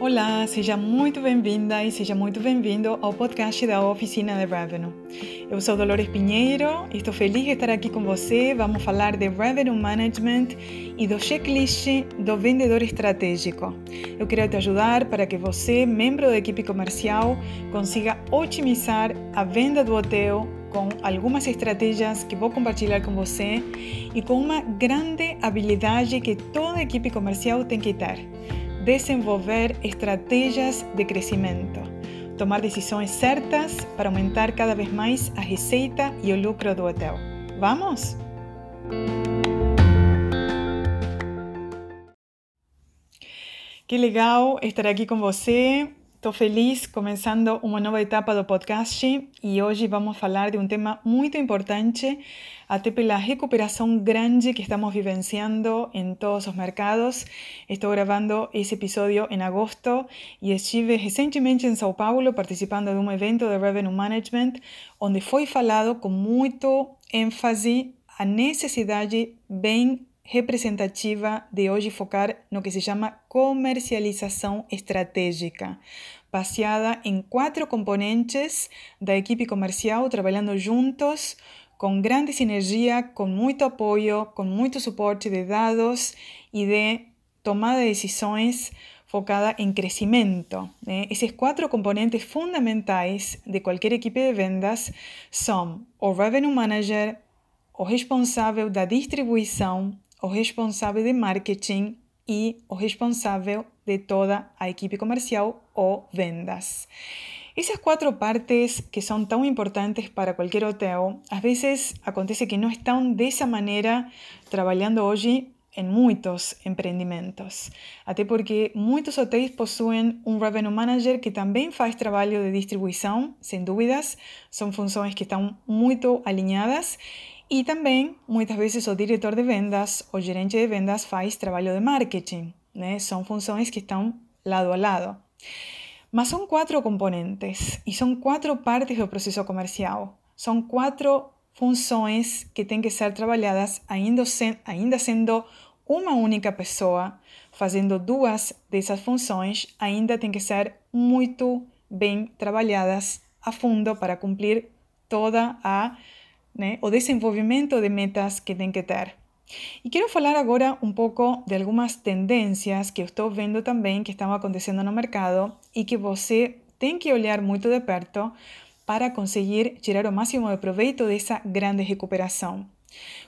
Olá, seja muito bem-vinda e seja muito bem-vindo ao podcast da Oficina de Revenue. Eu sou Dolores Pinheiro, estou feliz de estar aqui com você. Vamos falar de Revenue Management e do checklist do vendedor estratégico. Eu quero te ajudar para que você, membro da equipe comercial, consiga otimizar a venda do hotel com algumas estratégias que vou compartilhar com você e com uma grande habilidade que toda equipe comercial tem que ter desenvolver estratégias de crescimento, tomar decisões certas para aumentar cada vez mais a receita e o lucro do hotel. Vamos? Que legal estar aqui com você. Estou feliz começando uma nova etapa do podcast e hoje vamos falar de um tema muito importante, até pela recuperação grande que estamos vivenciando em todos os mercados. Estou gravando esse episódio em agosto e estive recentemente em São Paulo participando de um evento de Revenue Management, onde foi falado com muito ênfase a necessidade bem representativa de hoje focar no que se chama comercialização estratégica, baseada em quatro componentes da equipe comercial trabalhando juntos, com grande sinergia, com muito apoio, com muito suporte de dados e de tomada de decisões focada em crescimento. Né? Esses quatro componentes fundamentais de qualquer equipe de vendas são o Revenue Manager, o responsável da distribuição, o responsável de marketing e o responsável de toda a equipe comercial ou vendas. Essas quatro partes que são tão importantes para qualquer hotel, às vezes acontece que não estão dessa maneira trabalhando hoje em muitos empreendimentos. Até porque muitos hotéis possuem um revenue manager que também faz trabalho de distribuição, sem dúvidas, são funções que estão muito alinhadas e também, muitas vezes, o diretor de vendas, o gerente de vendas faz trabalho de marketing. São funções que estão lado a lado. Mas são quatro componentes e são quatro partes do processo comercial. São quatro funções que têm que ser trabalhadas ainda, ainda sendo uma única pessoa fazendo duas dessas funções, ainda tem que ser muito bem trabalhadas a fundo para cumprir toda a o desenvolvimento de metas que tem que ter. E quero falar agora um pouco de algumas tendências que eu estou vendo também que estão acontecendo no mercado e que você tem que olhar muito de perto para conseguir tirar o máximo de proveito dessa grande recuperação.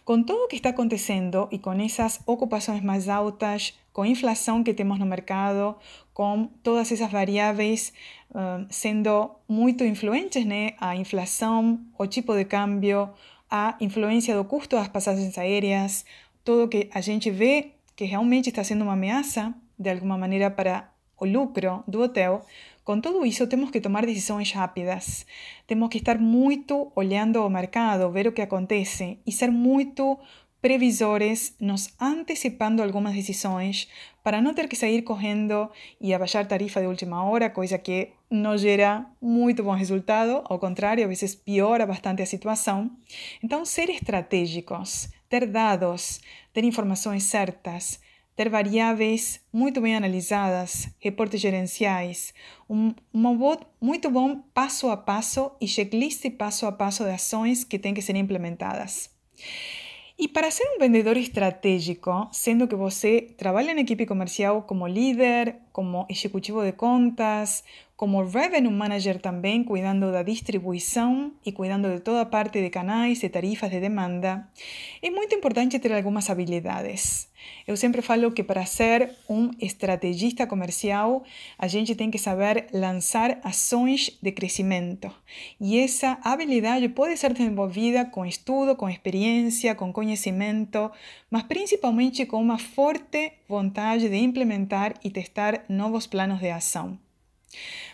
Com tudo o que está acontecendo e com essas ocupações mais altas, com a inflação que temos no mercado, com todas essas variáveis uh, sendo muito influentes, né? A inflação, o tipo de câmbio, a influência do custo das passagens aéreas, tudo que a gente vê que realmente está sendo uma ameaça, de alguma maneira, para o lucro do hotel, com tudo isso, temos que tomar decisões rápidas. Temos que estar muito olhando o mercado, ver o que acontece e ser muito previsores, nos antecipando algumas decisões para não ter que sair correndo e abaixar tarifa de última hora, coisa que não gera muito bom resultado, ao contrário, às vezes piora bastante a situação. Então, ser estratégicos, ter dados, ter informações certas, ter variáveis muito bem analisadas, reportes gerenciais, um, um muito bom passo a passo e checklist passo a passo de ações que têm que ser implementadas. E para ser um vendedor estratégico, sendo que você trabalha na equipe comercial como líder, como executivo de contas, como revenue manager também, cuidando da distribuição e cuidando de toda parte de canais, de tarifas de demanda, é muito importante ter algumas habilidades. Eu sempre falo que para ser um estrategista comercial, a gente tem que saber lançar ações de crescimento. E essa habilidade pode ser desenvolvida com estudo, com experiência, com conhecimento, mas principalmente com uma forte vontade de implementar e testar novos planos de ação.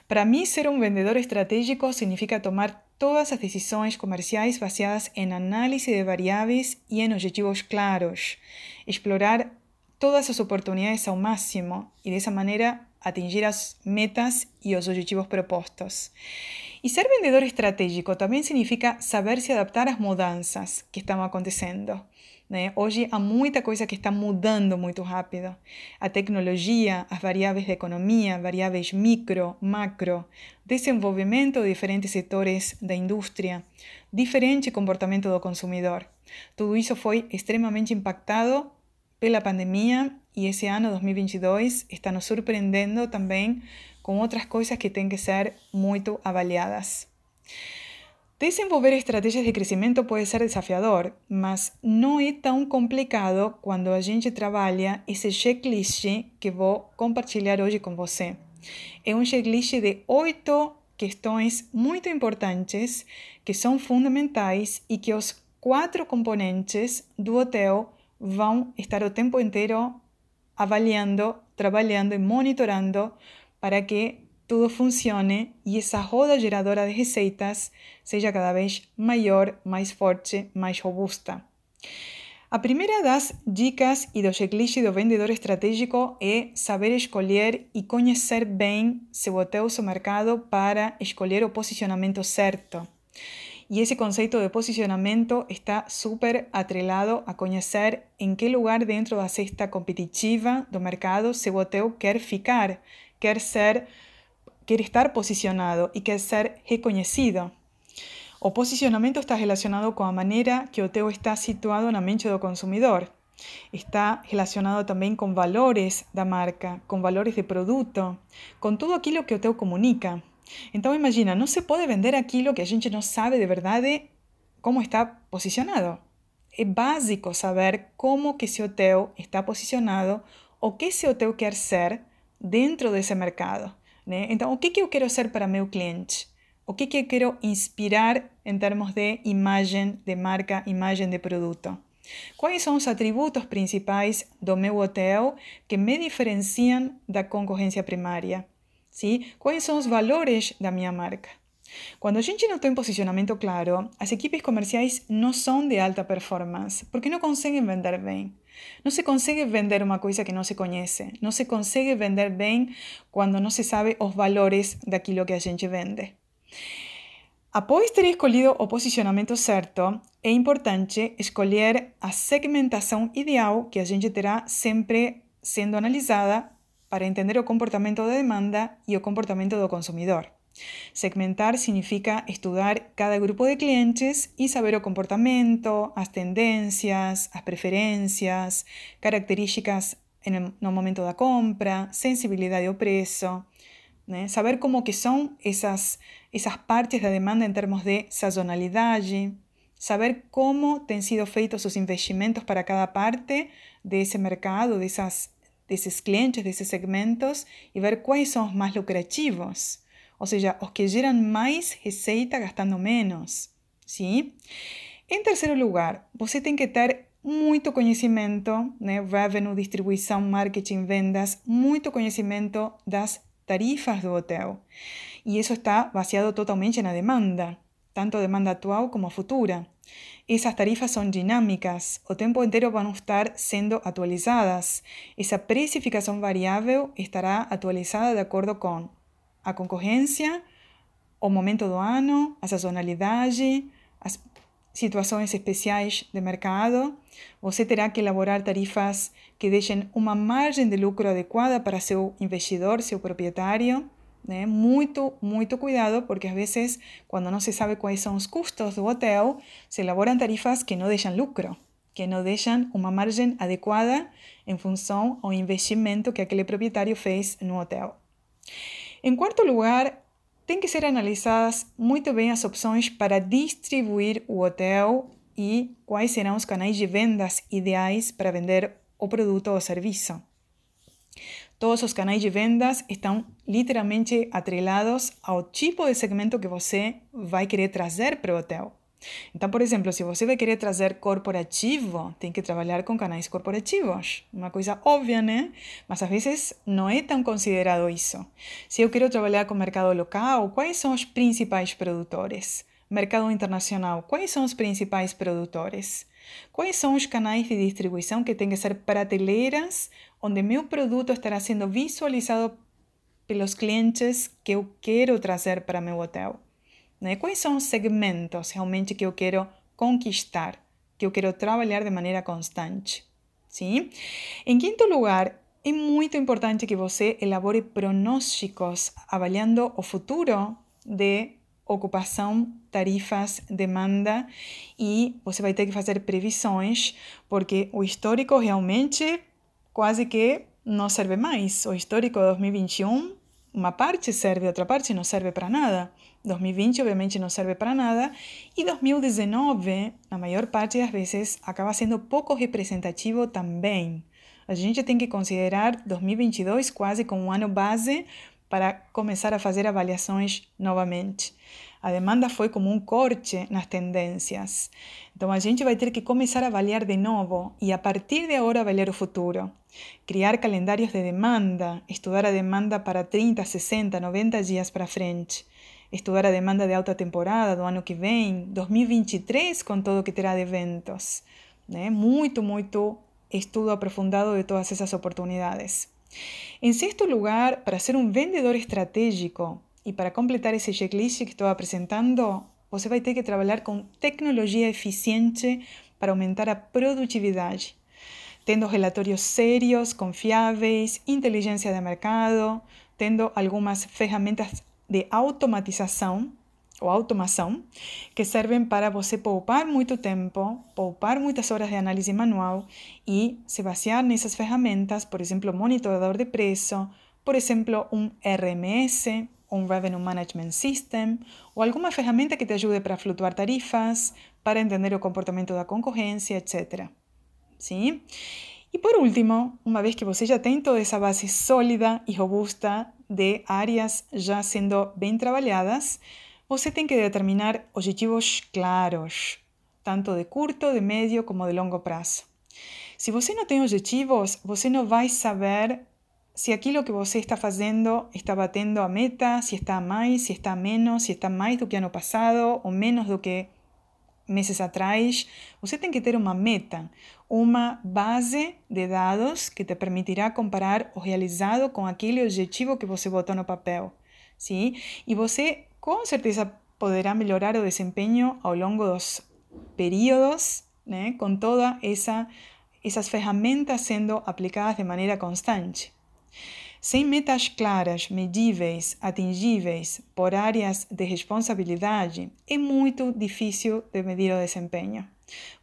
Para mim, ser um vendedor estratégico significa tomar todas as decisões comerciais baseadas em análise de variáveis e em objetivos claros, explorar todas as oportunidades ao máximo e dessa maneira atingir as metas e os objetivos propostos. E ser vendedor estratégico também significa saber se adaptar às mudanças que estão acontecendo. Né? Hoje há muita coisa que está mudando muito rápido. A tecnologia, as variáveis da economia, variáveis micro, macro, desenvolvimento de diferentes setores da indústria, diferente comportamento do consumidor. Tudo isso foi extremamente impactado pela pandemia e esse ano 2022 está nos surpreendendo também com outras coisas que têm que ser muito avaliadas. Desenvolver estrategias de crescimento pode ser desafiador, mas não é tão complicado quando a gente trabalha esse checklist que vou compartilhar hoje com você. É um checklist de oito questões muito importantes que são fundamentais e que os quatro componentes do hotel vão estar o tempo inteiro avaliando, trabalhando e monitorando para que tudo funcione e essa roda geradora de receitas seja cada vez maior, mais forte, mais robusta. A primeira das dicas e do checklist do vendedor estratégico é saber escolher e conhecer bem seu mercado para escolher o posicionamento certo. E esse conceito de posicionamento está super atrelado a conhecer em que lugar dentro da cesta competitiva do mercado seu hotel quer ficar, quer ser quer estar posicionado e quer ser reconhecido. O posicionamento está relacionado com a maneira que o hotel está situado na mente do consumidor. Está relacionado também com valores da marca, com valores de produto, com tudo aquilo que o hotel comunica. Então imagina, não se pode vender aquilo que a gente não sabe de verdade como está posicionado. É básico saber como que esse hotel está posicionado, o que esse hotel quer ser dentro desse mercado. Né? Então, o que, que eu quero ser para meu cliente? O que, que eu quero inspirar em termos de imagem de marca, imagem de produto? Quais são os atributos principais do meu hotel que me diferenciam da concorrência primária? Sim? Quais são os valores da minha marca? Quando a gente não tem posicionamento claro, as equipes comerciais não são de alta performance, porque não conseguem vender bem. Não se consegue vender uma coisa que não se conhece. Não se consegue vender bem quando não se sabe os valores daquilo que a gente vende. Após ter escolhido o posicionamento certo, é importante escolher a segmentação ideal que a gente terá sempre sendo analisada para entender o comportamento da demanda e o comportamento do consumidor. Segmentar significa estudar cada grupo de clientes y saber o comportamento, as tendências, as preferências, características en no momento da compra, sensibilidade ao preço, né? saber como que são essas, essas partes da demanda em termos de sazonalidade, saber como têm sido feitos os investimentos para cada parte desse mercado, dessas, desses clientes, desses segmentos e ver são os mais lucrativos ou seja, os que geram mais receita gastando menos. Sim? Em terceiro lugar, você tem que ter muito conhecimento, né? revenue, distribuição, marketing, vendas, muito conhecimento das tarifas do hotel. E isso está baseado totalmente na demanda, tanto demanda atual como futura. Essas tarifas são dinâmicas, o tempo inteiro vão estar sendo atualizadas. Essa precificação variável estará atualizada de acordo com a concorrência, o momento do ano, a sazonalidade, as situações especiais de mercado. Você terá que elaborar tarifas que deixem uma margem de lucro adequada para seu investidor, seu proprietário. Né? Muito, muito cuidado, porque às vezes, quando não se sabe quais são os custos do hotel, se elaboram tarifas que não deixam lucro, que não deixam uma margem adequada em função ao investimento que aquele proprietário fez no hotel. Em quarto lugar, tem que ser analisadas muito bem as opções para distribuir o hotel e quais serão os canais de vendas ideais para vender o produto ou serviço. Todos os canais de vendas estão literalmente atrelados ao tipo de segmento que você vai querer trazer para o hotel. Então, por exemplo, se você vai querer trazer corporativo, tem que trabalhar com canais corporativos. Uma coisa óbvia, né? Mas às vezes não é tão considerado isso. Se eu quero trabalhar com mercado local, quais são os principais produtores? Mercado internacional, quais são os principais produtores? Quais são os canais de distribuição que têm que ser prateleiras onde meu produto estará sendo visualizado pelos clientes que eu quero trazer para meu hotel? Né? Quais são os segmentos realmente que eu quero conquistar que eu quero trabalhar de maneira constante. Sim? Em quinto lugar, é muito importante que você elabore pronósticos avaliando o futuro de ocupação, tarifas, demanda e você vai ter que fazer previsões, porque o histórico realmente quase que não serve mais. O histórico de 2021, uma parte serve, outra parte não serve para nada. 2020 obviamente não serve para nada e 2019, na maior parte das vezes, acaba sendo pouco representativo também. A gente tem que considerar 2022 quase como um ano base para começar a fazer avaliações novamente. A demanda foi como um corte nas tendências. Então a gente vai ter que começar a avaliar de novo e a partir de agora avaliar o futuro. Criar calendários de demanda, estudar a demanda para 30, 60, 90 dias para frente. Estudar a demanda de alta temporada do ano que vem, 2023, com todo o que terá de eventos. Né? Muito, muito estudo aprofundado de todas essas oportunidades. Em sexto lugar, para ser um vendedor estratégico e para completar esse checklist que estou apresentando, você vai ter que trabalhar com tecnologia eficiente para aumentar a produtividade, tendo relatórios sérios, confiáveis, inteligência de mercado, tendo algumas ferramentas de automatização ou automação que servem para você poupar muito tempo, poupar muitas horas de análise manual e se basear nessas ferramentas, por exemplo, monitorador de preço, por exemplo, um RMS, um Revenue Management System ou alguma ferramenta que te ajude para flutuar tarifas, para entender o comportamento da concorrência, etc. Sim? E por último, uma vez que você já tem toda essa base sólida e robusta de áreas já sendo bem trabalhadas, você tem que determinar objetivos claros, tanto de curto, de médio como de longo prazo. Se você não tem objetivos, você não vai saber se aquilo que você está fazendo está batendo a meta, se está mais, se está menos, se está mais do que ano passado ou menos do que meses atrás. Você tem que ter uma meta, uma base de dados que te permitirá comparar o realizado com aquele objetivo que você botou no papel. Sim? E você com certeza poderá melhorar o desempenho ao longo dos períodos, né, com todas essa, essas ferramentas sendo aplicadas de maneira constante. Sem metas claras, medíveis, atingíveis por áreas de responsabilidade, é muito difícil de medir o desempenho.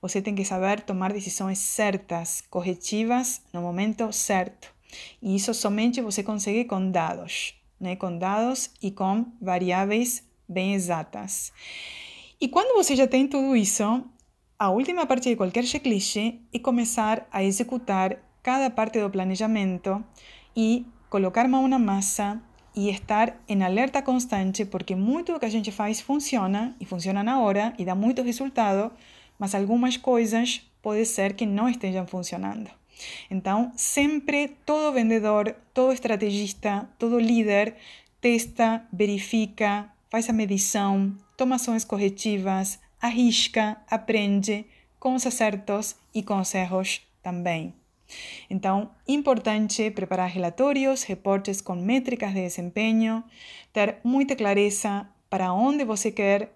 Você tem que saber tomar decisões certas, corretivas, no momento certo. E isso somente você consegue com dados né, com dados e com variáveis bem exatas. E quando você já tem tudo isso, a última parte de qualquer checklist é começar a executar cada parte do planejamento e colocar mão na massa e estar em alerta constante, porque muito do que a gente faz funciona e funciona na hora e dá muito resultado, mas algumas coisas pode ser que não estejam funcionando. Então, sempre todo vendedor, todo estrategista, todo líder testa, verifica, faz a medição, toma ações corretivas, arrisca, aprende com os acertos e com os erros também. Então, importante preparar relatórios, reportes com métricas de desempenho, ter muita clareza para onde você quer,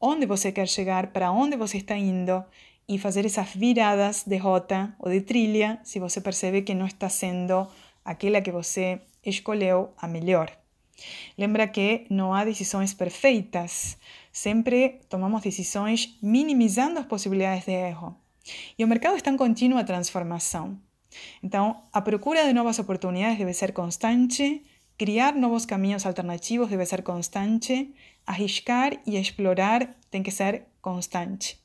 onde você quer chegar, para onde você está indo e fazer essas viradas de rota ou de trilha se você percebe que não está sendo aquela que você escolheu a melhor. Lembra que não há decisões perfeitas. Sempre tomamos decisões minimizando as possibilidades de erro. E o mercado está em contínua transformação. Então, a procura de novas oportunidades deve ser constante, criar novos caminhos alternativos deve ser constante, arriscar e explorar tem que ser constante.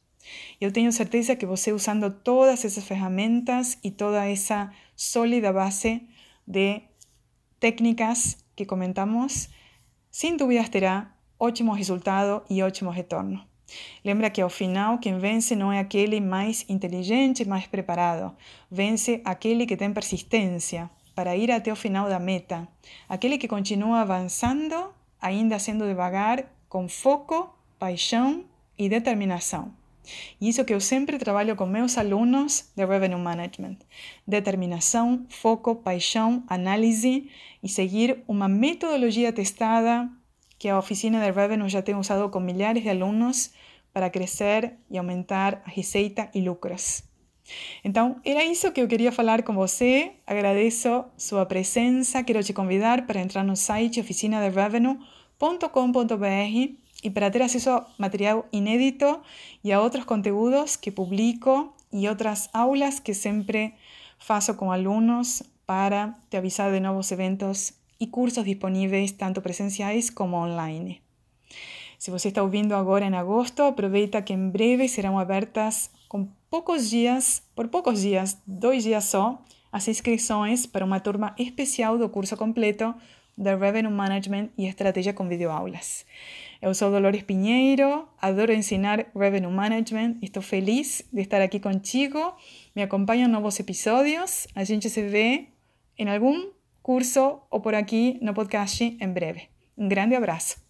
Eu tenho certeza que você usando todas essas ferramentas e toda essa sólida base de técnicas que comentamos, sem dúvidas terá ótimo resultado e ótimo retorno. Lembra que ao final quem vence não é aquele mais inteligente, mais preparado. Vence aquele que tem persistência para ir até o final da meta. Aquele que continua avançando, ainda sendo devagar, com foco, paixão e determinação. E isso que eu sempre trabalho com meus alunos de Revenue Management. Determinação, foco, paixão, análise e seguir uma metodologia testada que a oficina de Revenue já tem usado com milhares de alunos para crescer e aumentar a receita e lucros. Então, era isso que eu queria falar com você. Agradeço sua presença. Quero te convidar para entrar no site oficinaderevenue.com.br e para ter acesso a material inédito e a outros conteúdos que publico e outras aulas que sempre faço com alunos para te avisar de novos eventos e cursos disponíveis, tanto presenciais como online. Se você está ouvindo agora em agosto, aproveita que em breve serão abertas com poucos dias, por poucos dias, dois dias só, as inscrições para uma turma especial do curso completo de Revenue Management e Estratégia com videoaulas. Eu sou Dolores Pinheiro, adoro ensinar Revenue Management, estou feliz de estar aqui contigo. Me acompanha em novos episódios. A gente se vê em algum curso ou por aqui no podcast em breve. Um grande abraço.